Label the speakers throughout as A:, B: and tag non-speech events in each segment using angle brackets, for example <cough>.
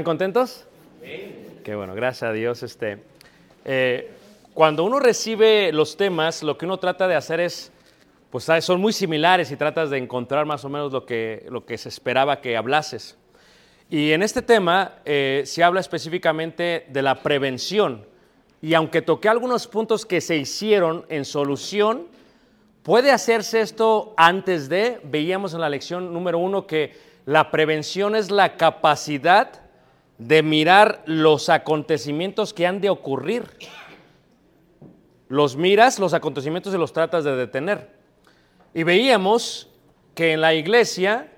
A: ¿Están
B: contentos? Qué bueno, gracias a Dios. Este, eh, cuando uno recibe los temas, lo que uno trata de hacer es, pues ah, son muy similares y tratas de encontrar más o menos lo que, lo que se esperaba que hablases. Y en este tema eh, se habla específicamente de la prevención. Y aunque toqué algunos puntos que se hicieron en solución, puede hacerse esto antes de, veíamos en la lección número uno que la prevención es la capacidad de mirar los acontecimientos que han de ocurrir. Los miras, los acontecimientos y los tratas de detener. Y veíamos que en la iglesia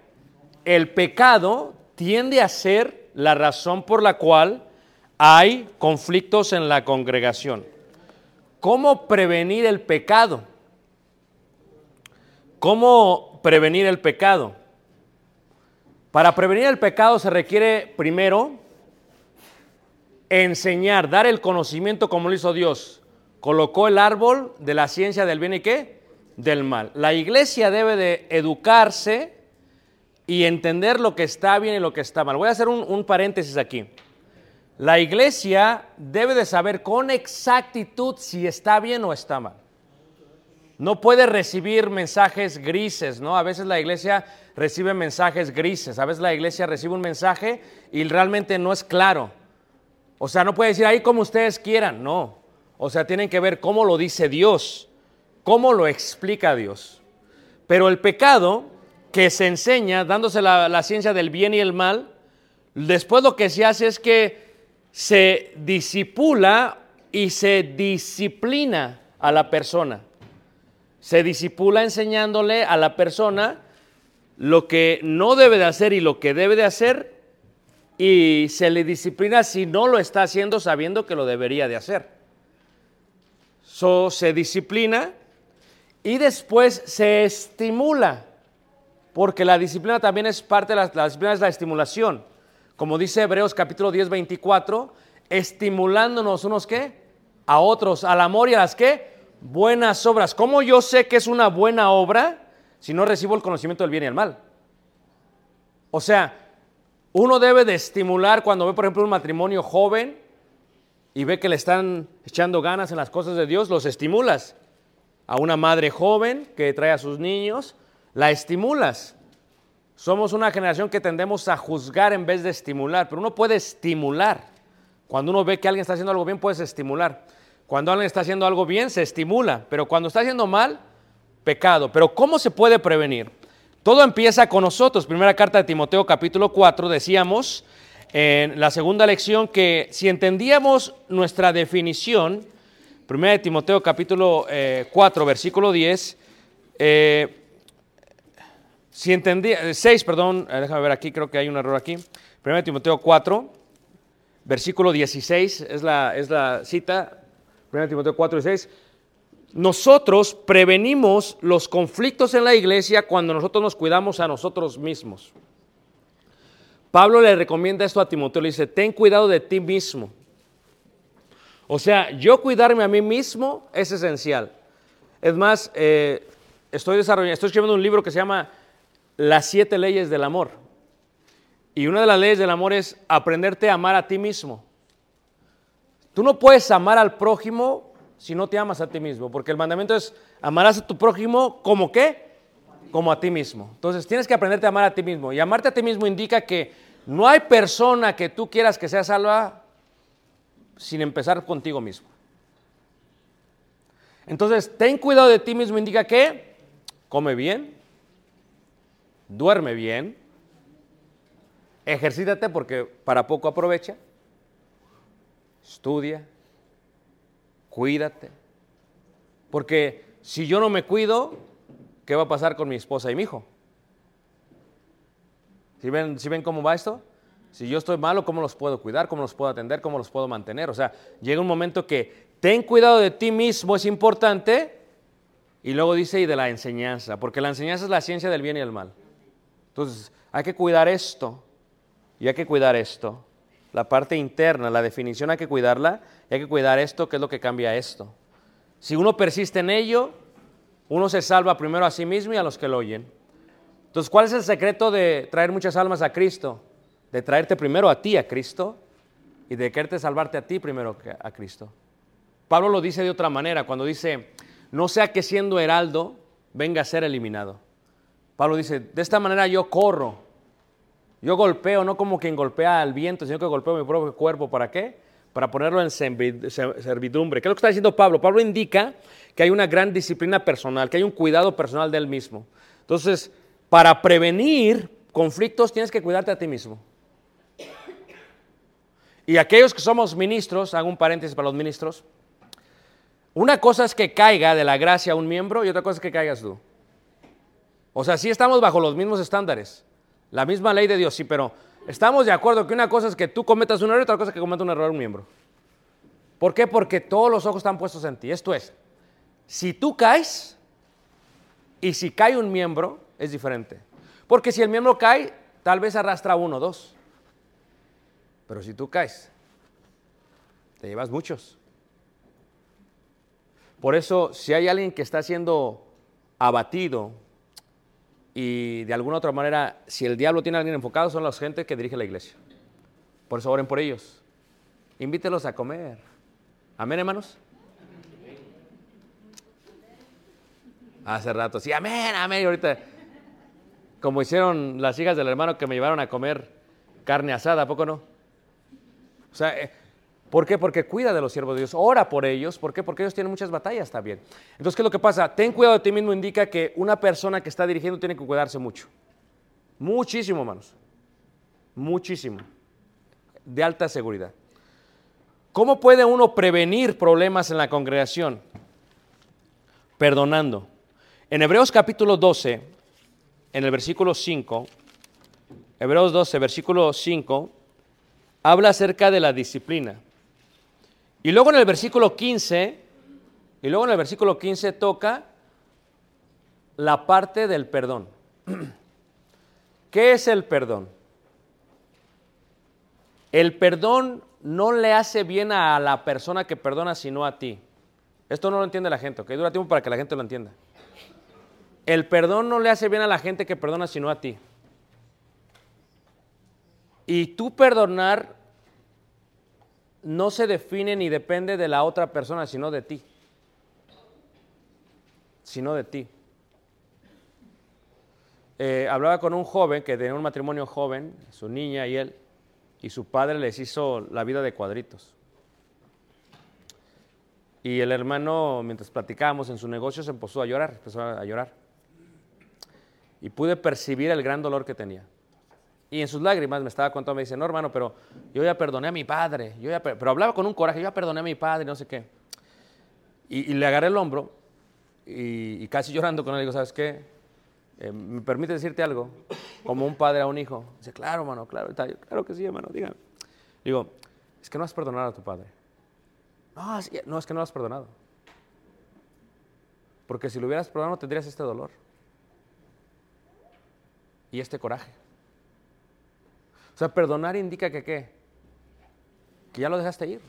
B: el pecado tiende a ser la razón por la cual hay conflictos en la congregación. ¿Cómo prevenir el pecado? ¿Cómo prevenir el pecado? Para prevenir el pecado se requiere primero enseñar, dar el conocimiento como lo hizo Dios. Colocó el árbol de la ciencia del bien y qué? Del mal. La iglesia debe de educarse y entender lo que está bien y lo que está mal. Voy a hacer un, un paréntesis aquí. La iglesia debe de saber con exactitud si está bien o está mal. No puede recibir mensajes grises, ¿no? A veces la iglesia recibe mensajes grises, a veces la iglesia recibe un mensaje y realmente no es claro. O sea, no puede decir ahí como ustedes quieran, no. O sea, tienen que ver cómo lo dice Dios, cómo lo explica Dios. Pero el pecado que se enseña, dándose la, ciencia del bien y el mal, después lo que se hace es que se disipula y se disciplina a la persona. Se disipula enseñándole a la persona lo que no debe de hacer y lo que debe de hacer y se le disciplina si no lo está haciendo sabiendo que lo debería de hacer. So, se disciplina y después se estimula, porque la disciplina también es parte de la, la disciplina es la estimulación. Como dice Hebreos capítulo 10, 24, estimulándonos unos qué? A otros, al amor y a las qué? Buenas obras. ¿Cómo yo sé que es una buena obra si no recibo el conocimiento del bien y el mal? O sea, uno debe de estimular cuando ve, por ejemplo, un matrimonio joven y ve que le están echando ganas en las cosas de Dios, los estimulas. A una madre joven que trae a sus niños, la estimulas. Somos una generación que tendemos a juzgar en vez de estimular, pero uno puede estimular. Cuando uno ve que alguien está haciendo algo bien, puedes estimular. Cuando alguien está haciendo algo bien, se estimula, pero cuando está haciendo mal, pecado. Pero ¿cómo se puede prevenir? Todo empieza con nosotros. Primera carta de Timoteo capítulo 4 decíamos en la segunda lección que si entendíamos nuestra definición, Primera de Timoteo capítulo eh, 4 versículo 10, eh, si entendía, 6, perdón, eh, déjame ver aquí, creo que hay un error aquí. Primera de Timoteo 4, versículo 16, es la, es la cita, Primera de Timoteo 4, 16. Nosotros prevenimos los conflictos en la iglesia cuando nosotros nos cuidamos a nosotros mismos. Pablo le recomienda esto a Timoteo, le dice, ten cuidado de ti mismo. O sea, yo cuidarme a mí mismo es esencial. Es más, eh, estoy desarrollando, estoy escribiendo un libro que se llama Las siete leyes del amor. Y una de las leyes del amor es aprenderte a amar a ti mismo. Tú no puedes amar al prójimo si no te amas a ti mismo, porque el mandamiento es amarás a tu prójimo como qué? Como a ti mismo. Entonces tienes que aprenderte a amar a ti mismo. Y amarte a ti mismo indica que no hay persona que tú quieras que sea salva sin empezar contigo mismo. Entonces, ten cuidado de ti mismo indica que come bien, duerme bien, ejercítate porque para poco aprovecha, estudia, cuídate. Porque si yo no me cuido, ¿qué va a pasar con mi esposa y mi hijo? ¿Sí ven, ¿sí ven cómo va esto? Si yo estoy malo, ¿cómo los puedo cuidar? ¿Cómo los puedo atender? ¿Cómo los puedo mantener? O sea, llega un momento que ten cuidado de ti mismo, es importante. Y luego dice, y de la enseñanza, porque la enseñanza es la ciencia del bien y del mal. Entonces, hay que cuidar esto. Y hay que cuidar esto. La parte interna, la definición hay que cuidarla. Hay que cuidar esto, que es lo que cambia esto. Si uno persiste en ello, uno se salva primero a sí mismo y a los que lo oyen. Entonces, ¿cuál es el secreto de traer muchas almas a Cristo? De traerte primero a ti, a Cristo, y de quererte salvarte a ti primero que a Cristo. Pablo lo dice de otra manera, cuando dice, no sea que siendo heraldo venga a ser eliminado. Pablo dice, de esta manera yo corro, yo golpeo, no como quien golpea al viento, sino que golpeo mi propio cuerpo. ¿Para qué? Para ponerlo en servidumbre. ¿Qué es lo que está diciendo Pablo? Pablo indica que hay una gran disciplina personal, que hay un cuidado personal de él mismo. Entonces, para prevenir conflictos tienes que cuidarte a ti mismo. Y aquellos que somos ministros, hago un paréntesis para los ministros, una cosa es que caiga de la gracia un miembro y otra cosa es que caigas tú. O sea, sí estamos bajo los mismos estándares, la misma ley de Dios, sí, pero estamos de acuerdo que una cosa es que tú cometas un error y otra cosa es que cometa un error un miembro. ¿Por qué? Porque todos los ojos están puestos en ti. Esto es, si tú caes y si cae un miembro, es diferente. Porque si el miembro cae, tal vez arrastra uno dos. Pero si tú caes, te llevas muchos. Por eso, si hay alguien que está siendo abatido y de alguna otra manera, si el diablo tiene a alguien enfocado, son las gente que dirige la iglesia. Por eso oren por ellos. Invítelos a comer. Amén, hermanos. Hace rato, sí, amén, amén. Y ahorita, como hicieron las hijas del hermano que me llevaron a comer carne asada, ¿a poco no? O sea, eh, ¿por qué? Porque cuida de los siervos de Dios, ora por ellos. ¿Por qué? Porque ellos tienen muchas batallas también. Entonces, ¿qué es lo que pasa? Ten cuidado de ti mismo indica que una persona que está dirigiendo tiene que cuidarse mucho. Muchísimo, hermanos. Muchísimo. De alta seguridad. ¿Cómo puede uno prevenir problemas en la congregación? Perdonando. En Hebreos capítulo 12, en el versículo 5, Hebreos 12, versículo 5, habla acerca de la disciplina. Y luego en el versículo 15, y luego en el versículo 15 toca la parte del perdón. <clears throat> ¿Qué es el perdón? El perdón no le hace bien a la persona que perdona, sino a ti. Esto no lo entiende la gente, ¿ok? Dura tiempo para que la gente lo entienda. El perdón no le hace bien a la gente que perdona, sino a ti. Y tú perdonar no se define ni depende de la otra persona, sino de ti. Sino de ti. Eh, hablaba con un joven que tenía un matrimonio joven, su niña y él, y su padre les hizo la vida de cuadritos. Y el hermano, mientras platicábamos en su negocio, se empezó a llorar, empezó a llorar. y pude percibir el gran dolor que tenía. Y en sus lágrimas me estaba contando, me dice, no hermano, pero yo ya perdoné a mi padre, yo ya per-", pero hablaba con un coraje, yo ya perdoné a mi padre, no sé qué. Y, le agarré el hombro y, casi llorando con él, digo, ¿sabes qué? Eh, ¿Me permite decirte algo? Como un padre a un hijo. Dice, claro, hermano, claro, claro que sí, hermano, dígame. Digo, es que no has perdonado a tu padre. No, es no, es que no lo has perdonado. Porque si lo hubieras perdonado, tendrías este dolor y este coraje. O sea, perdonar indica que qué? Que ya lo dejaste ir.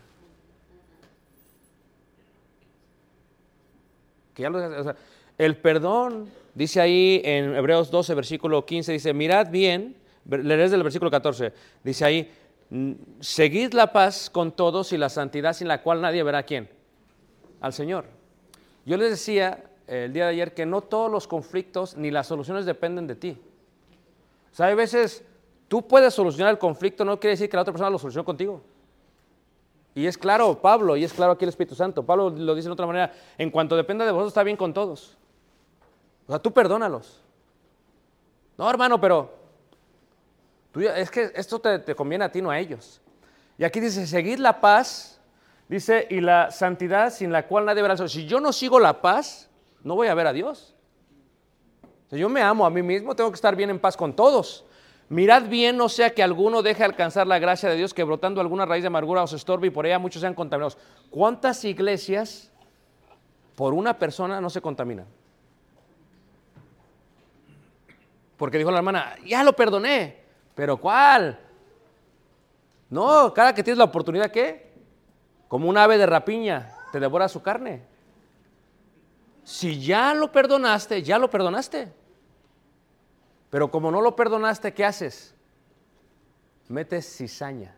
B: Que ya lo dejaste, o sea, el perdón, dice ahí en Hebreos 12, versículo 15, dice, mirad bien, leeré desde el versículo 14, dice ahí, "Mm, seguid la paz con todos y la santidad sin la cual nadie verá a quién, al Señor. Yo les decía el día de ayer que no todos los conflictos ni las soluciones dependen de ti. O sea, hay veces tú puedes solucionar el conflicto, no quiere decir que la otra persona lo solucionó contigo. Y es claro Pablo, y es claro aquí el Espíritu Santo. Pablo lo dice de otra manera, en cuanto dependa de vosotros está bien con todos. O sea, tú perdónalos. No, hermano, pero tú es que esto te, conviene a ti, no a ellos. Y aquí dice, seguid la paz, dice, y la santidad sin la cual nadie verá al Señor. Si yo no sigo la paz, no voy a ver a Dios. Si yo me amo a mí mismo, tengo que estar bien en paz con todos. Mirad bien, no sea que alguno deje alcanzar la gracia de Dios, que brotando alguna raíz de amargura os estorbe y por ella muchos sean contaminados. ¿Cuántas iglesias por una persona no se contaminan? Porque dijo la hermana, ya lo perdoné, pero ¿cuál? No, cada que tienes la oportunidad, ¿qué? Como un ave de rapiña, te devora su carne. Si ya lo perdonaste, ya lo perdonaste. Pero como no lo perdonaste, ¿qué haces? Metes cizaña.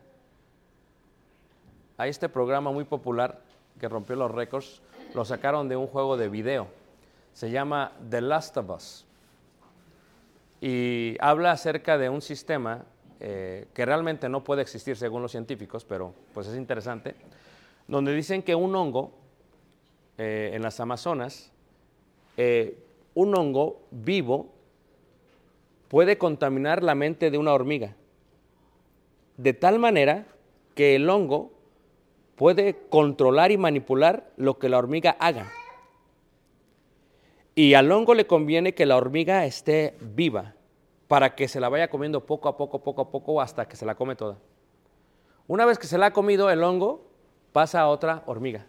B: Hay este programa muy popular que rompió los récords, lo sacaron de un juego de video. Se llama The Last of Us. Y habla acerca de un sistema eh, que realmente no puede existir según los científicos, pero pues es interesante, donde dicen que un hongo eh, en las Amazonas, eh, un hongo vivo puede contaminar la mente de una hormiga, de tal manera que el hongo puede controlar y manipular lo que la hormiga haga. Y al hongo le conviene que la hormiga esté viva para que se la vaya comiendo poco a poco, poco a poco, hasta que se la come toda. Una vez que se la ha comido el hongo, pasa a otra hormiga.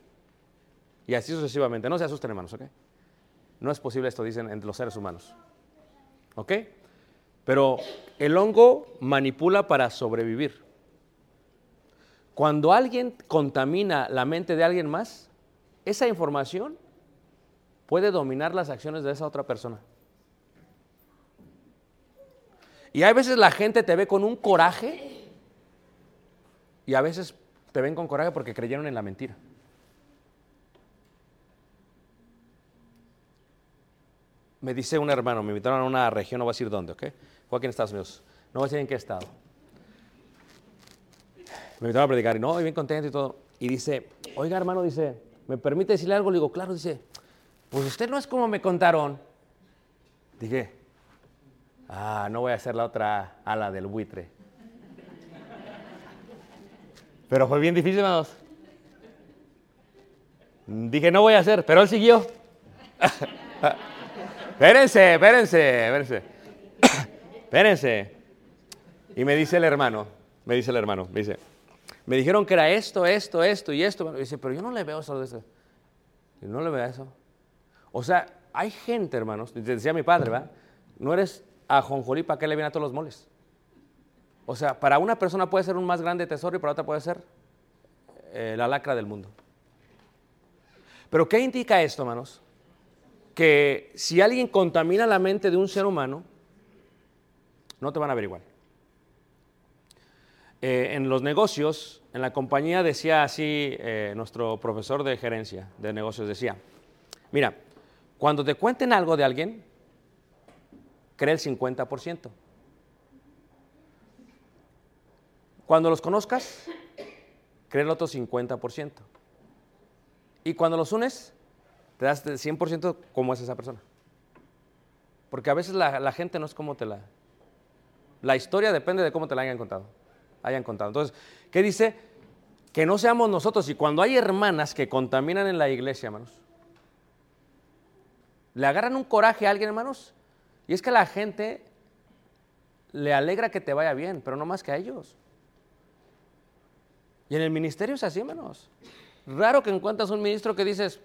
B: Y así sucesivamente. No se asusten, hermanos, ¿ok? No es posible esto, dicen entre los seres humanos. ¿Ok? Pero el hongo manipula para sobrevivir. Cuando alguien contamina la mente de alguien más, esa información puede dominar las acciones de esa otra persona. Y a veces la gente te ve con un coraje y a veces te ven con coraje porque creyeron en la mentira. Me dice un hermano, me invitaron a una región, no voy a decir dónde, ¿ok? Fue aquí en Estados Unidos. No voy a decir en qué estado. Me invitaron a predicar y no, y bien contento y todo. Y dice, oiga hermano, dice, ¿me permite decirle algo? Le digo, claro, dice, pues usted no es como me contaron. Dije, ah, no voy a hacer la otra ala del buitre. Pero fue bien difícil, hermanos. Dije, no voy a hacer, pero él siguió. <laughs> espérense, espérense, espérense. espérense. Y me dice el hermano, me dice el hermano, me dice, me dijeron que era esto, esto, esto y esto. Y dice, pero yo no le veo eso de eso. Y no le veo eso. O sea, hay gente, hermanos, decía mi padre, ¿verdad? No eres ajonjolí, ¿para qué le viene a todos los moles? O sea, para una persona puede ser un más grande tesoro y para otra puede ser eh, la lacra del mundo. Pero ¿qué indica esto, hermanos? Que si alguien contamina la mente de un ser humano, no te van a averiguar. Eh, en los negocios, en la compañía decía así eh, nuestro profesor de gerencia de negocios, decía, mira, cuando te cuenten algo de alguien, cree el 50%. Cuando los conozcas, cree el otro 50%. Y cuando los unes, te das el 100% cómo es esa persona. Porque a veces la, gente no es como te la... La historia depende de cómo te la hayan contado. Hayan contado. Entonces, ¿qué dice? Que no seamos nosotros. Y cuando hay hermanas que contaminan en la iglesia, hermanos, le agarran un coraje a alguien, hermanos. Y es que la gente le alegra que te vaya bien, pero no más que a ellos. Y en el ministerio es así, hermanos. Raro que encuentras un ministro que dices,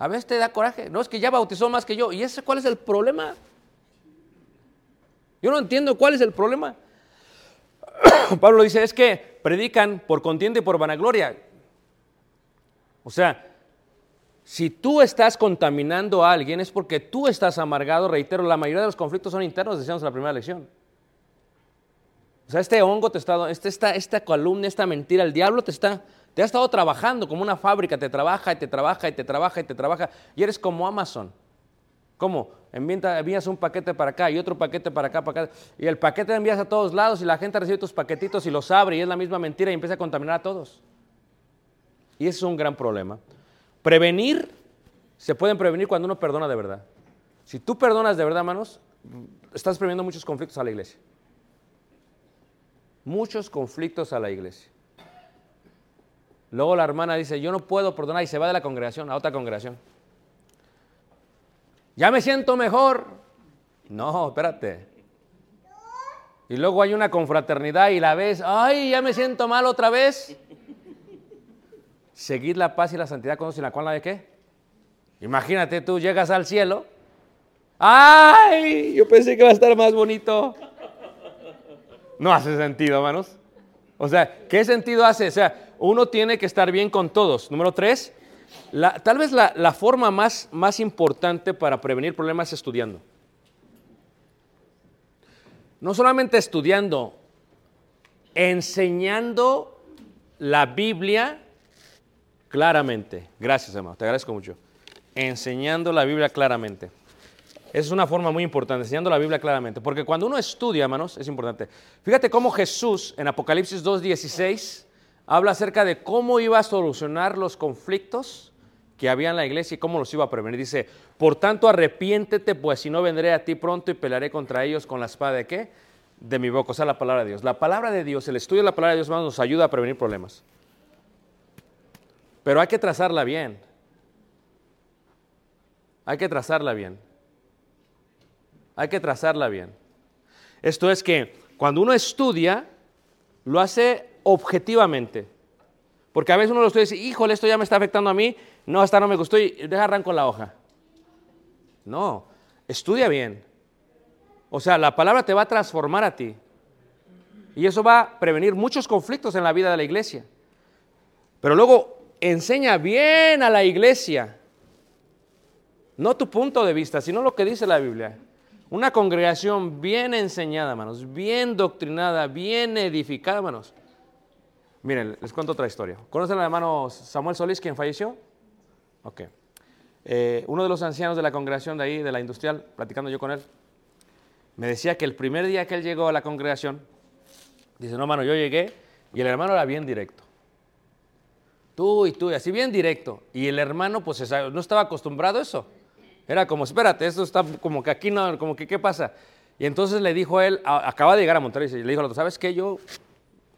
B: a veces te da coraje. No, es que ya bautizó más que yo. ¿Y ese cuál es el problema? Yo no entiendo cuál es el problema. <clears throat> Pablo dice, es que predican por contienda y por vanagloria. O sea, si tú estás contaminando a alguien es porque tú estás amargado, reitero, la mayoría de los conflictos son internos, decíamos en la primera lección. O sea, este hongo te está, este, esta, esta columna, esta mentira, el diablo te está, te ha estado trabajando como una fábrica, te trabaja y te trabaja y te trabaja y te trabaja, y eres como Amazon. ¿Cómo? Envía- Envías un paquete para acá y otro paquete para acá, para acá, y el paquete envías a todos lados y la gente recibe tus paquetitos y los abre y es la misma mentira y empieza a contaminar a todos. Y ese es un gran problema. Prevenir, se pueden prevenir cuando uno perdona de verdad. Si tú perdonas de verdad, hermanos, estás preveniendo muchos conflictos a la iglesia. Muchos conflictos a la iglesia. Luego la hermana dice, yo no puedo perdonar y se va de la congregación a otra congregación. Ya me siento mejor. No, espérate. Y luego hay una confraternidad y la ves, ay, ya me siento mal otra vez. Seguid la paz y la santidad con la cual la de qué. Imagínate tú llegas al cielo. ¡Ay! Yo pensé que va a estar más bonito. No hace sentido, hermanos. O sea, ¿qué sentido hace? O sea, uno tiene que estar bien con todos. Número tres, tal vez la, la forma más, más importante para prevenir problemas es estudiando. No solamente estudiando, enseñando la Biblia claramente. Gracias, hermano, te agradezco mucho. Enseñando la Biblia claramente. Esa es una forma muy importante, enseñando la Biblia claramente. Porque cuando uno estudia, hermanos, es importante. Fíjate cómo Jesús en Apocalipsis 2.16 habla acerca de cómo iba a solucionar los conflictos que había en la iglesia y cómo los iba a prevenir. Dice, por tanto arrepiéntete, pues si no vendré a ti pronto y pelearé contra ellos con la espada de qué? De mi boca, o sea, la palabra de Dios. La palabra de Dios, el estudio de la palabra de Dios, hermanos, nos ayuda a prevenir problemas. Pero hay que trazarla bien. Hay que trazarla bien. Hay que trazarla bien. Esto es que cuando uno estudia, lo hace objetivamente. Porque a veces uno lo estudia y dice, híjole, esto ya me está afectando a mí, no, esta no me gustó y deja arranco la hoja. No, estudia bien. O sea, la palabra te va a transformar a ti. Y eso va a prevenir muchos conflictos en la vida de la iglesia. Pero luego enseña bien a la iglesia. No tu punto de vista, sino lo que dice la Biblia. Una congregación bien enseñada, hermanos, bien doctrinada, bien edificada, hermanos. Miren, les cuento otra historia. ¿Conocen al hermano Samuel Solís, quien falleció? Ok. Eh, uno de los ancianos de la congregación de ahí, de la industrial, platicando yo con él, me decía que el primer día que él llegó a la congregación, dice, no, hermano, yo llegué y el hermano era bien directo. Tú y tú, y así bien directo. Y el hermano, pues, no estaba acostumbrado a eso. Era como, espérate, esto está como que aquí no, como que, ¿qué pasa? Y entonces le dijo él, acaba de llegar a Monterrey, y le dijo al otro, ¿sabes qué? Yo,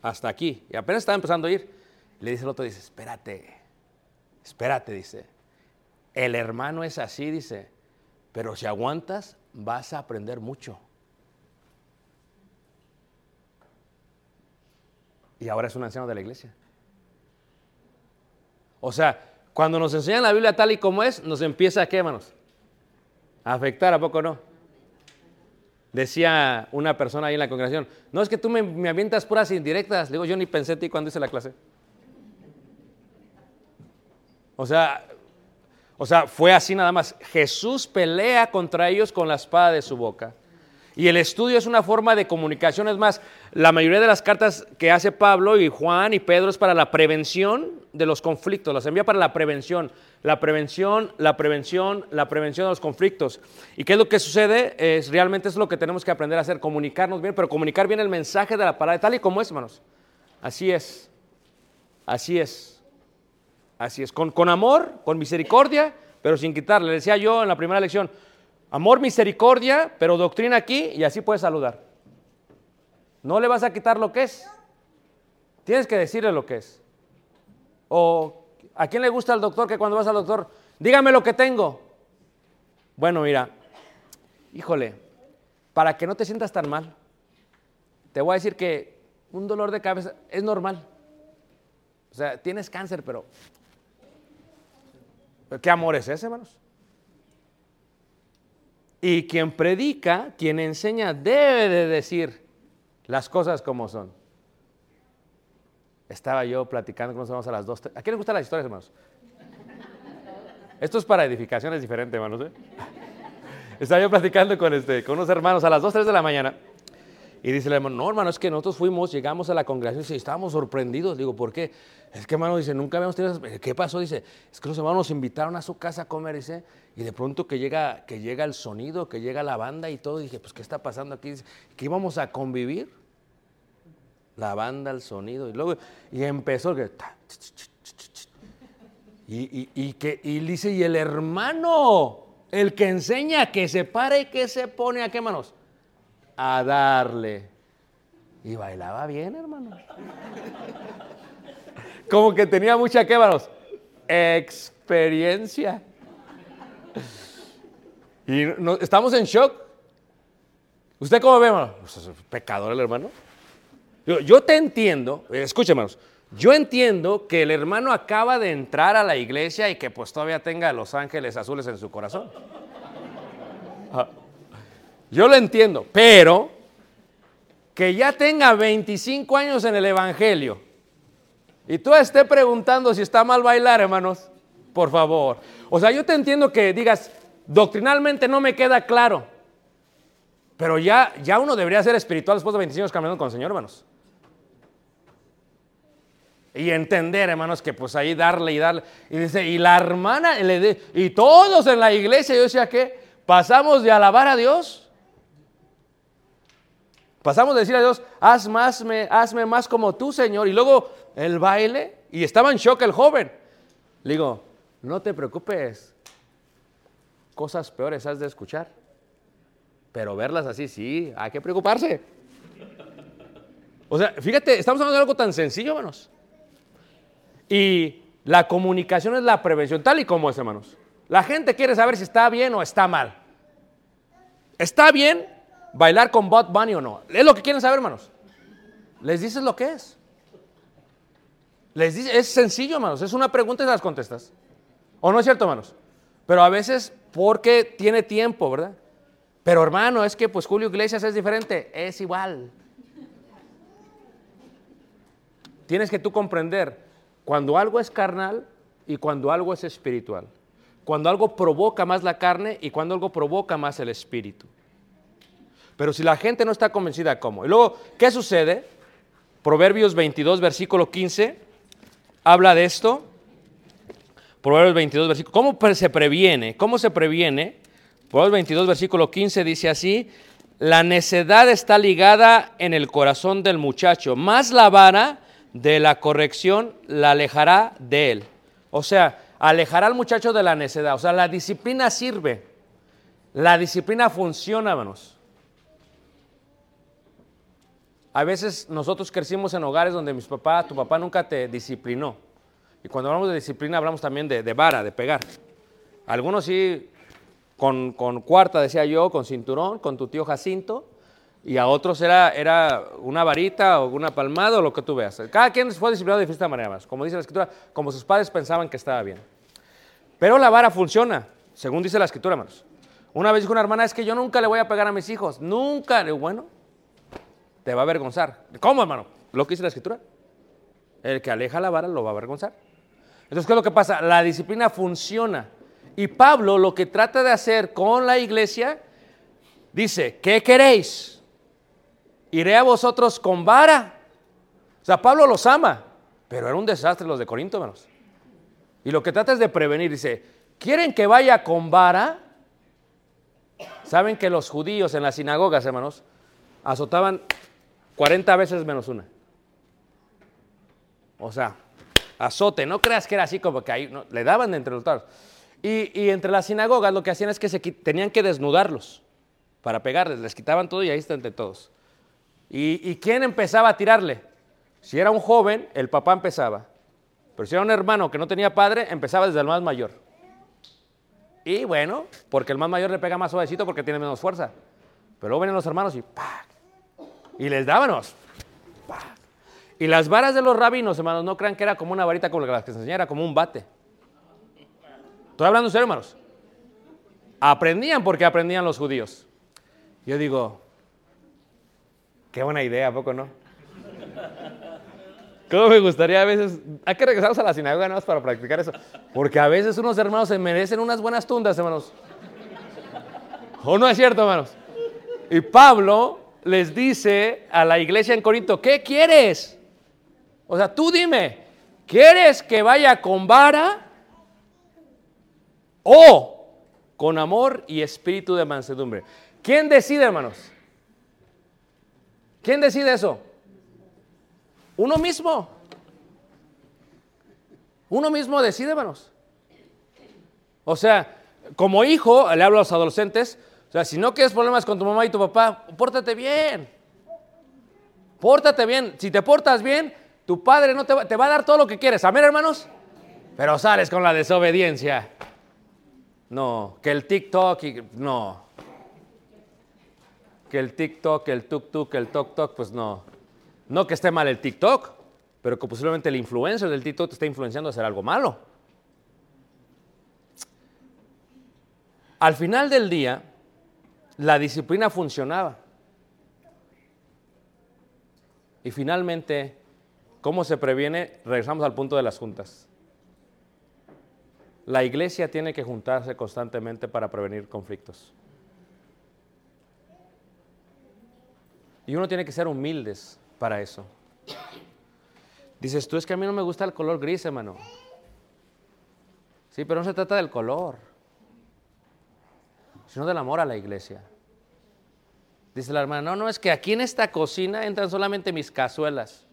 B: hasta aquí. Y apenas estaba empezando a ir. Le dice el otro, dice, espérate, espérate, dice. El hermano es así, dice, pero si aguantas, vas a aprender mucho. Y ahora es un anciano de la iglesia. O sea, cuando nos enseñan la Biblia tal y como es, nos empieza a qué, hermanos? A afectar, ¿a poco no? Decía una persona ahí en la congregación, no es que tú me, me avientas puras indirectas. Le digo, yo ni pensé en ti cuando hice la clase. O sea, o sea, fue así nada más. Jesús pelea contra ellos con la espada de su boca. Y el estudio es una forma de comunicación. Es más, la mayoría de las cartas que hace Pablo y Juan y Pedro es para la prevención de los conflictos. Las envía para la prevención. La prevención, la prevención, la prevención de los conflictos. ¿Y qué es lo que sucede? Es realmente es lo que tenemos que aprender a hacer, comunicarnos bien, pero comunicar bien el mensaje de la palabra, tal y como es, hermanos. Así es. Así es. Así es. Con, con amor, con misericordia, pero sin quitarle. Le decía yo en la primera lección, Amor, misericordia, pero doctrina aquí y así puedes saludar. No le vas a quitar lo que es. Tienes que decirle lo que es. O ¿a quién le gusta al doctor que cuando vas al doctor, dígame lo que tengo? Bueno, mira, híjole, para que no te sientas tan mal, te voy a decir que un dolor de cabeza es normal. O sea, tienes cáncer, pero ¿qué amor es ese, hermanos? Y quien predica, quien enseña, debe de decir las cosas como son. Estaba yo platicando con unos hermanos a las dos. ¿A quién les gustan las historias, hermanos? Esto es para edificaciones diferentes, hermanos. ¿eh? Estaba yo platicando con, este, con unos hermanos a las 2, 3 de la mañana. Y dice el hermano, no, hermano, es que nosotros fuimos, llegamos a la congregación y estábamos sorprendidos. Digo, ¿por qué? Es que, hermano, dice, nunca habíamos tenido... ¿Qué pasó? Dice, es que los hermanos nos invitaron a su casa a comer, dice, y de pronto que llega, que llega el sonido, que llega la banda y todo. Y dije, pues, ¿qué está pasando aquí? Dice, que íbamos a convivir. La banda, el sonido. Y luego, y empezó que... Y, y, y que, y dice, y el hermano, el que enseña, que se para y que se pone a qué manos? A darle. Y bailaba bien, hermano. Como que tenía mucha, ¿qué manos? Experiencia. Y no- estamos en shock. ¿Usted cómo ve, hermano? Pues es pecador el hermano. Yo, te entiendo, eh, escucha, hermanos, yo entiendo que el hermano acaba de entrar a la iglesia y que pues todavía tenga los ángeles azules en su corazón. Ah, Yo lo entiendo, pero que ya tenga 25 años en el Evangelio y tú estés preguntando si está mal bailar, hermanos, por favor. O sea, yo te entiendo que digas, doctrinalmente no me queda claro, pero ya, ya uno debería ser espiritual después de 25 años caminando con el Señor, hermanos. Y entender, hermanos, que pues ahí darle y darle. Y dice, y la hermana, y todos en la iglesia, yo decía que pasamos de alabar a Dios. Pasamos de decir a Dios, haz más, me- hazme más como tú, Señor. Y luego el baile, y estaba en shock el joven. Le digo, no te preocupes, cosas peores has de escuchar. Pero verlas así, sí, hay que preocuparse. O sea, fíjate, estamos hablando de algo tan sencillo, hermanos. Y la comunicación es la prevención, tal y como es, hermanos. La gente quiere saber si está bien o está mal. ¿Está bien bailar con Bot Bunny o no? Es lo que quieren saber, hermanos. Les dices lo que es. Les dice, es sencillo, hermanos. Es una pregunta y las contestas. ¿O no es cierto, hermanos? Pero a veces porque tiene tiempo, ¿verdad? Pero hermano, es que pues Julio Iglesias es diferente. Es igual. Tienes que tú comprender cuando algo es carnal y cuando algo es espiritual. Cuando algo provoca más la carne y cuando algo provoca más el espíritu. Pero si la gente no está convencida, ¿cómo? Y luego, ¿qué sucede? Proverbios 22, versículo 15, habla de esto. Proverbios 22, versículo. ¿Cómo se previene? ¿Cómo se previene? Proverbios 22, versículo 15 dice así: La necedad está ligada en el corazón del muchacho, más la vara de la corrección la alejará de él. O sea, alejará al muchacho de la necedad. O sea, la disciplina sirve. La disciplina funciona, hermanos. A veces nosotros crecimos en hogares donde mis papás, tu papá nunca te disciplinó. Y cuando hablamos de disciplina hablamos también de, de vara, de pegar. Algunos sí, con, con cuarta, decía yo, con cinturón, con tu tío Jacinto. Y a otros era, era una varita o una palmada o lo que tú veas. Cada quien fue disciplinado de distinta manera más. Como dice la escritura, como sus padres pensaban que estaba bien. Pero la vara funciona, según dice la escritura, hermanos. Una vez dijo una hermana, es que yo nunca le voy a pegar a mis hijos. Nunca. Bueno, te va a avergonzar. ¿Cómo, hermano? Lo que dice la escritura. El que aleja la vara lo va a avergonzar. Entonces, ¿qué es lo que pasa? La disciplina funciona. Y Pablo lo que trata de hacer con la iglesia, dice, ¿qué queréis? ¿Iré a vosotros con vara? O sea, Pablo los ama, pero era un desastre los de Corinto, hermanos. Y lo que trata es de prevenir, dice, ¿quieren que vaya con vara? Saben que los judíos en las sinagogas, hermanos, azotaban 40 veces menos una. O sea, azote, no creas que era así como que ahí, no, le daban de entre los taros. Y, entre las sinagogas lo que hacían es que se tenían que desnudarlos para pegarles, les quitaban todo y ahí están entre todos. ¿Y, ¿Y quién empezaba a tirarle? Si era un joven, el papá empezaba. Pero si era un hermano que no tenía padre, empezaba desde el más mayor. Y bueno, porque el más mayor le pega más suavecito porque tiene menos fuerza. Pero luego venían los hermanos y ¡pac! Y les dábanos. Y las varas de los rabinos, hermanos, no crean que era como una varita como la que se enseñara, como un bate. Estoy hablando en serio, hermanos. Aprendían porque aprendían los judíos. Yo digo, qué buena idea, ¿a poco no? ¿Cómo me gustaría a veces? Hay que regresarnos a la sinagoga nada más para practicar eso. Porque a veces unos hermanos se merecen unas buenas tundas, hermanos. ¿O no es cierto, hermanos? Y Pablo les dice a la iglesia en Corinto, ¿qué quieres? O sea, tú dime, ¿quieres que vaya con vara o con amor y espíritu de mansedumbre? ¿Quién decide, hermanos? ¿Quién decide eso? Uno mismo. Uno mismo decide, hermanos. O sea, como hijo, le hablo a los adolescentes, o sea, si no quieres problemas con tu mamá y tu papá, pórtate bien. Pórtate bien. Si te portas bien, tu padre no te va, te va a dar todo lo que quieres. Amén, hermanos. Pero sales con la desobediencia. No, que el TikTok y no. Que el TikTok, el tuk-tuk, el tok-tok, pues no. No que esté mal el TikTok, pero que posiblemente el influencer del TikTok te está influenciando a hacer algo malo. Al final del día, la disciplina funcionaba. Y finalmente, ¿cómo se previene? Regresamos al punto de las juntas. La iglesia tiene que juntarse constantemente para prevenir conflictos. Y uno tiene que ser humildes para eso. Dices, tú es que a mí no me gusta el color gris, hermano. Sí, pero no se trata del color, sino del amor a la iglesia. Dice la hermana, no, no, es que aquí en esta cocina entran solamente mis cazuelas.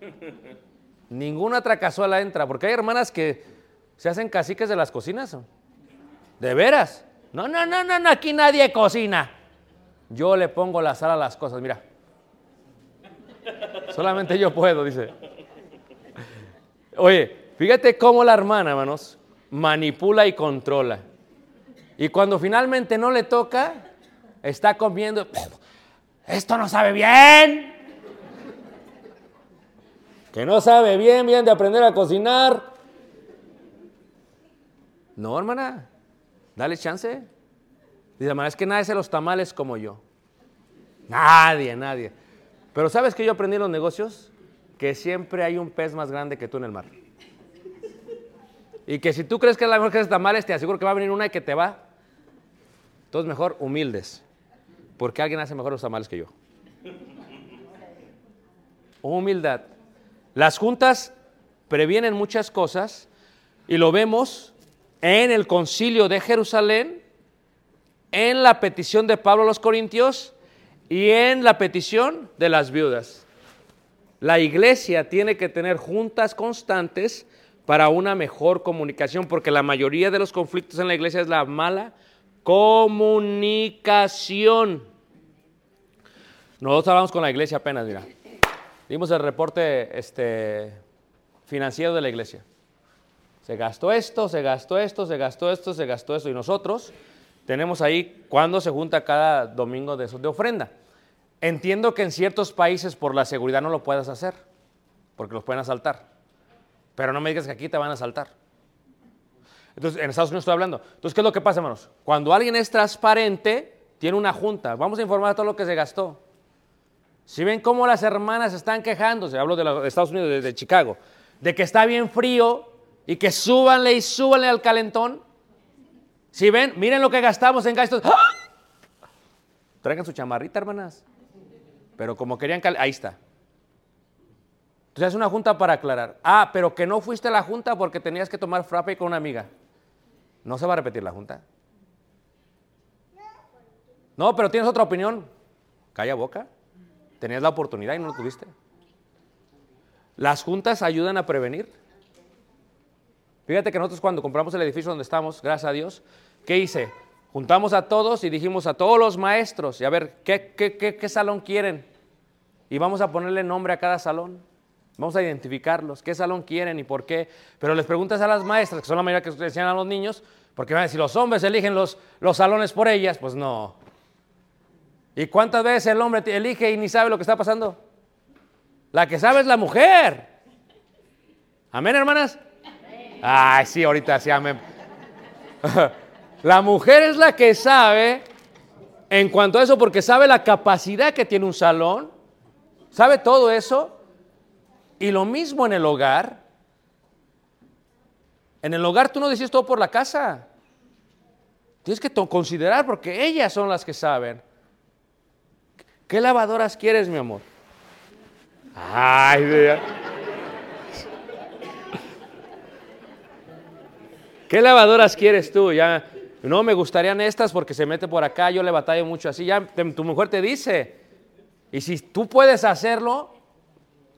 B: <laughs> Ninguna otra cazuela entra, porque hay hermanas que se hacen caciques de las cocinas. ¿De veras? No, no, no, no, no, aquí nadie cocina. Yo le pongo la sal a las cosas, mira. <laughs> Solamente yo puedo, dice. Oye, fíjate cómo la hermana, hermanos, manipula y controla. Y cuando finalmente no le toca, está comiendo. Esto no sabe bien. Que no sabe bien, bien de aprender a cocinar. No, hermana, dale chance. Dice, hermana, es que nadie hace los tamales como yo. Nadie, nadie. Pero ¿sabes qué yo aprendí en los negocios? Que siempre hay un pez más grande que tú en el mar. Y que si tú crees que es la mejor que haces tamales, te aseguro que va a venir una y que te va. Entonces mejor humildes. Porque alguien hace mejor los tamales que yo. Humildad. Las juntas previenen muchas cosas y lo vemos en el concilio de Jerusalén, en la petición de Pablo a los Corintios y en la petición de las viudas. La iglesia tiene que tener juntas constantes para una mejor comunicación, porque la mayoría de los conflictos en la iglesia es la mala comunicación. Nosotros hablamos con la iglesia apenas, mira. Dimos el reporte este, financiero de la iglesia. Se gastó esto, se gastó esto, se gastó esto, se gastó esto. Y nosotros tenemos ahí cuando se junta cada domingo de, eso, de ofrenda. Entiendo que en ciertos países por la seguridad no lo puedas hacer, porque los pueden asaltar. Pero no me digas que aquí te van a asaltar. Entonces, en Estados Unidos estoy hablando. Entonces, ¿qué es lo que pasa, hermanos? Cuando alguien es transparente, tiene una junta. Vamos a informar todo lo que se gastó. Si ven cómo las hermanas están quejándose, hablo de, la- de Estados Unidos, de, Chicago, de que está bien frío y que súbanle y súbanle al calentón. Si ven, miren lo que gastamos en gastos. ¡Ah! Traigan su chamarrita, hermanas. Pero como querían, ahí está. Entonces es una junta para aclarar. Ah, pero que no fuiste a la junta porque tenías que tomar frappe con una amiga. No se va a repetir la junta. No, pero tienes otra opinión. Calla boca. Tenías la oportunidad y no lo tuviste. Las juntas ayudan a prevenir. Fíjate que nosotros cuando compramos el edificio donde estamos, gracias a Dios, ¿qué hice? Juntamos a todos y dijimos a todos los maestros, y a ver, ¿qué, qué, qué, qué salón quieren? Y vamos a ponerle nombre a cada salón. Vamos a identificarlos, qué salón quieren y por qué. Pero les preguntas a las maestras, que son la mayoría que enseñan a los niños, porque van a decir, los hombres eligen los, los salones por ellas, pues no. ¿Y cuántas veces el hombre elige y ni sabe lo que está pasando? La que sabe es la mujer. Amén, hermanas. Ay, sí, ahorita sí, amén. <laughs> La mujer es la que sabe en cuanto a eso, porque sabe la capacidad que tiene un salón, sabe todo eso. Y lo mismo en el hogar. En el hogar tú no decides todo por la casa. Tienes que considerar porque ellas son las que saben. ¿Qué lavadoras quieres, mi amor? Ay, de- ¿Qué lavadoras quieres tú? Ya, no me gustarían estas porque se mete por acá, yo le batallo mucho así. Ya tu mujer te dice. Y si tú puedes hacerlo,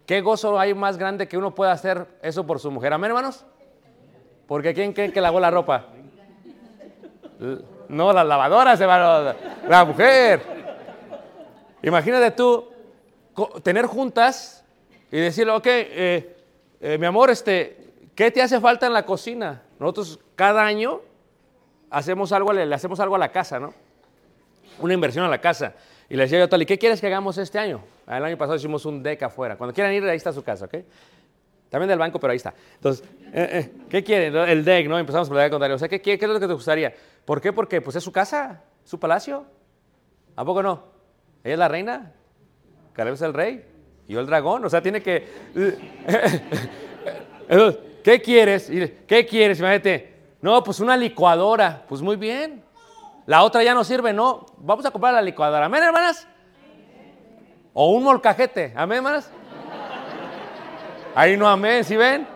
B: ¿qué gozo hay más grande que uno pueda hacer eso por su mujer? Amén, hermanos. Porque ¿quién cree que lavó la ropa? No, las lavadoras, hermano. La mujer. Imagínate tú tener juntas y decirle, ok, eh, eh, mi amor, este, ¿qué te hace falta en la cocina? Nosotros cada año hacemos algo, le hacemos algo a la casa, ¿no? Una inversión a la casa. Y le decía yo a Tali, ¿qué quieres que hagamos este año? El año pasado hicimos un deck afuera. Cuando quieran ir, ahí está su casa, ¿ok? También del banco, pero ahí está. Entonces, eh, eh, ¿qué quieren? El deck, ¿no? Empezamos a platicar con Darío. O sea, ¿qué, quiere? ¿qué es lo que te gustaría? ¿Por qué? Porque pues es su casa, su palacio. ¿A poco no? Ella es la reina, Caleb es el rey, y yo el dragón. O sea, tiene que... <laughs> Entonces, ¿Qué quieres? ¿Qué quieres? Imagínate. No, pues una licuadora. Pues muy bien. La otra ya no sirve, no. Vamos a comprar la licuadora. ¿Amén, hermanas? O un molcajete. ¿Amén, hermanas? Ahí no amén, ¿sí ven?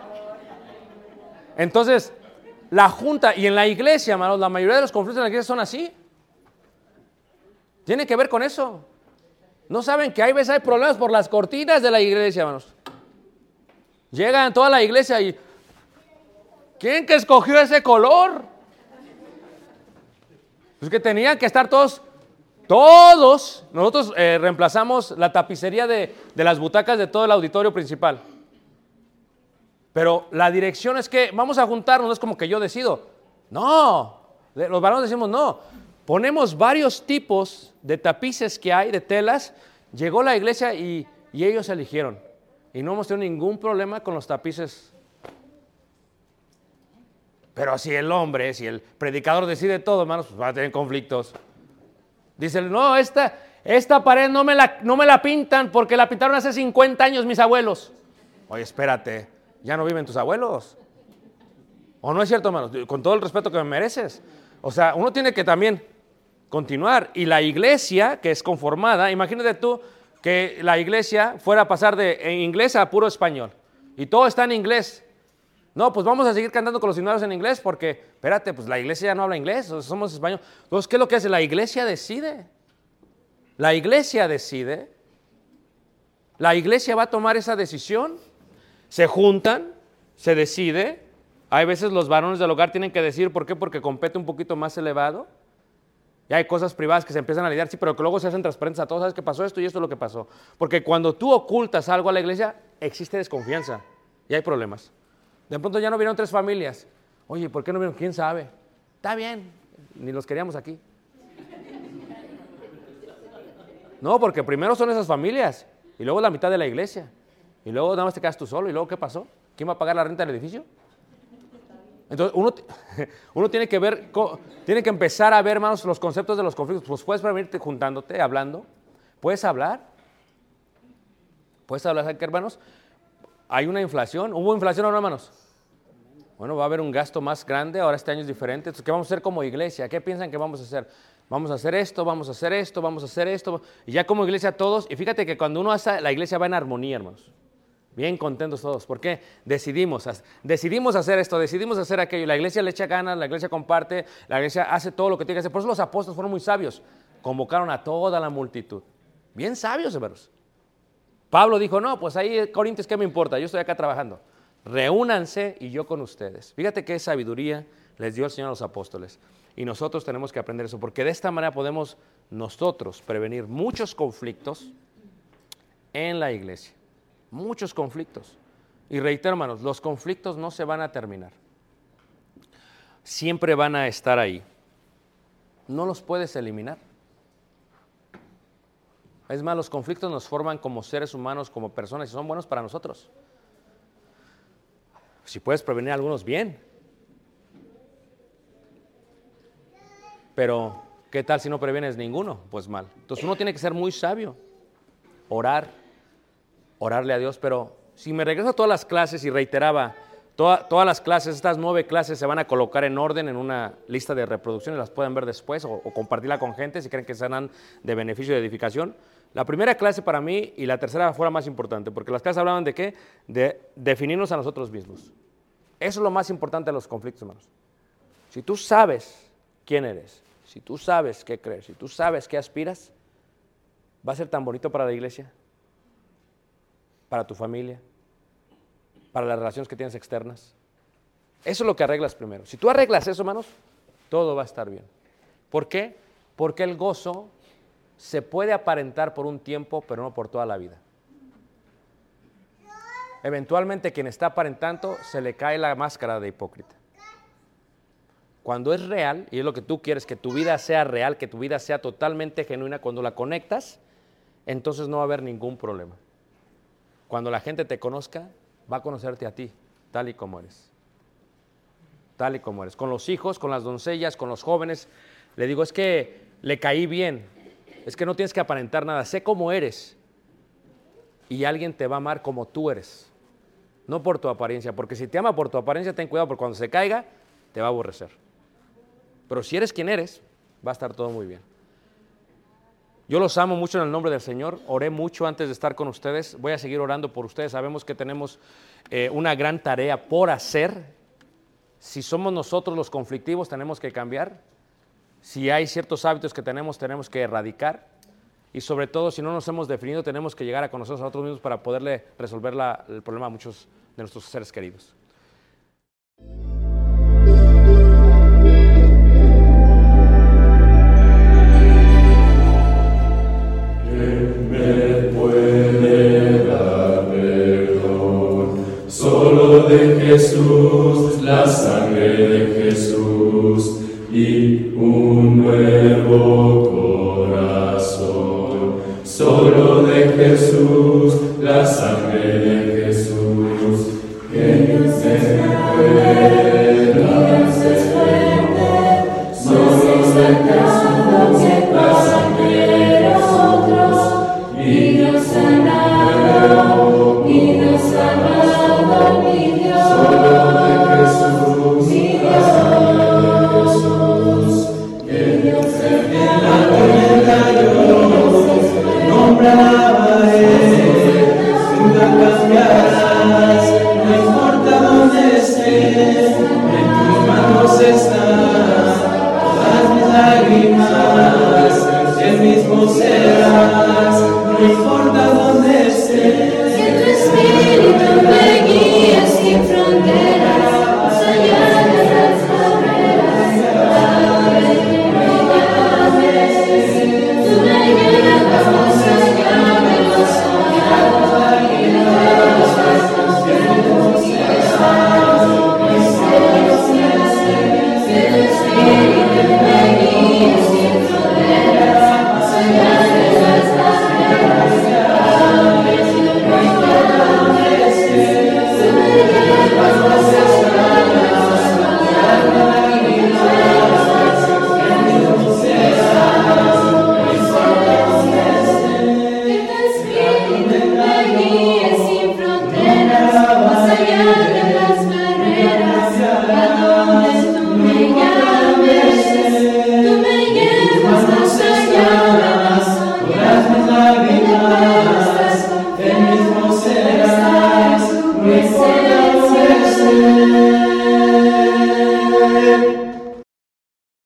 B: Entonces, la junta y en la iglesia, hermanos, la mayoría de los conflictos en la iglesia son así. Tiene que ver con eso. No saben que hay veces hay problemas por las cortinas de la iglesia, hermanos. Llegan toda la iglesia y ¿quién que escogió ese color? Pues que tenían que estar todos, todos. Nosotros eh, reemplazamos la tapicería de, de las butacas de todo el auditorio principal. Pero la dirección es que vamos a juntarnos, no es como que yo decido. No, los varones decimos no. Ponemos varios tipos de tapices que hay, de telas. Llegó la iglesia y, y ellos eligieron. Y no hemos tenido ningún problema con los tapices. Pero si el hombre, si el predicador decide todo, hermanos, pues va a tener conflictos. Dice, no, esta, esta pared no me, la, no me la pintan porque la pintaron hace 50 años mis abuelos. Oye, espérate, ya no viven tus abuelos. ¿O no es cierto, hermanos? Con todo el respeto que me mereces. O sea, uno tiene que también continuar. Y la iglesia, que es conformada, imagínate tú que la iglesia fuera a pasar de inglés a puro español. Y todo está en inglés. No, pues vamos a seguir cantando con los himnarios en inglés porque, espérate, pues la iglesia ya no habla inglés, somos español. Entonces, ¿qué es lo que hace? La iglesia decide. La iglesia decide. La iglesia va a tomar esa decisión. Se juntan, se decide. Hay veces los varones del hogar tienen que decir, ¿por qué? Porque compete un poquito más elevado. Y hay cosas privadas que se empiezan a lidiar, sí, pero que luego se hacen transparentes a todos. ¿Sabes qué pasó esto y esto es lo que pasó? Porque cuando tú ocultas algo a la iglesia, existe desconfianza y hay problemas. De pronto ya no vieron tres familias. Oye, ¿por qué no vieron? ¿Quién sabe? Está bien, ni los queríamos aquí. No, porque primero son esas familias y luego la mitad de la iglesia. Y luego nada más te quedas tú solo. ¿Y luego qué pasó? ¿Quién va a pagar la renta del edificio? Entonces, uno, <laughs> tiene que ver, tiene que empezar a ver, hermanos, los conceptos de los conflictos. Pues puedes venirte juntándote, hablando. Puedes hablar. Puedes hablar, ¿saben qué, hermanos? Hay una inflación. ¿Hubo inflación o no, hermanos? Bueno, va a haber un gasto más grande. Ahora este año es diferente. Entonces, ¿qué vamos a hacer como iglesia? ¿Qué piensan que vamos a hacer? Vamos a hacer esto, vamos a hacer esto, vamos a hacer esto. Y ya como iglesia todos. Y fíjate que cuando uno hace, la iglesia va en armonía, hermanos. Bien contentos todos. ¿Por qué? Decidimos, decidimos hacer esto, decidimos hacer aquello. La iglesia le echa ganas, la iglesia comparte, la iglesia hace todo lo que tiene que hacer. Por eso los apóstoles fueron muy sabios. Convocaron a toda la multitud. Bien sabios, hermanos. Pablo dijo, no, pues ahí Corintios, ¿qué me importa? Yo estoy acá trabajando. Reúnanse y yo con ustedes. Fíjate qué sabiduría les dio el Señor a los apóstoles. Y nosotros tenemos que aprender eso, porque de esta manera podemos nosotros prevenir muchos conflictos en la iglesia. Muchos conflictos. Y reitero, hermanos, los conflictos no se van a terminar. Siempre van a estar ahí. No los puedes eliminar. Es más, los conflictos nos forman como seres humanos, como personas, y son buenos para nosotros. Si puedes prevenir algunos, bien. Pero, ¿qué tal si no previenes ninguno? Pues mal. Entonces uno tiene que ser muy sabio. Orar, orarle a Dios. Pero si me regreso a todas las clases y reiteraba, toda- todas las clases, estas nueve clases se van a colocar en orden en una lista de reproducción y las pueden ver después o, o compartirla con gente si creen que serán de beneficio de edificación. La primera clase para mí y la tercera fue la más importante, porque las clases hablaban de qué? De definirnos a nosotros mismos. Eso es lo más importante de los conflictos, hermanos. Si tú sabes quién eres, si tú sabes qué crees, si tú sabes qué aspiras, va a ser tan bonito para la iglesia, para tu familia, para las relaciones que tienes externas. Eso es lo que arreglas primero. Si tú arreglas eso, hermanos, todo va a estar bien. ¿Por qué? Porque el gozo se puede aparentar por un tiempo, pero no por toda la vida. Eventualmente quien está aparentando se le cae la máscara de hipócrita. Cuando es real, y es lo que tú quieres, que tu vida sea real, que tu vida sea totalmente genuina, cuando la conectas, entonces no va a haber ningún problema. Cuando la gente te conozca, va a conocerte a ti, tal y como eres. Tal y como eres. Con los hijos, con las doncellas, con los jóvenes, le digo, es que le caí bien, es que no tienes que aparentar nada, sé cómo eres. Y alguien te va a amar como tú eres, no por tu apariencia, porque si te ama por tu apariencia, ten cuidado, porque cuando se caiga, te va a aborrecer. Pero si eres quien eres, va a estar todo muy bien. Yo los amo mucho en el nombre del Señor. Oré mucho antes de estar con ustedes. Voy a seguir orando por ustedes. Sabemos que tenemos eh, una gran tarea por hacer. Si somos nosotros los conflictivos, tenemos que cambiar. Si hay ciertos hábitos que tenemos, tenemos que erradicar. Y sobre todo, si no nos hemos definido, tenemos que llegar a conocernos a nosotros mismos para poderle resolver el problema a muchos de nuestros seres queridos.
C: Solo de Jesús, la sangre de Jesús y un nuevo corazón. Solo de Jesús, la sangre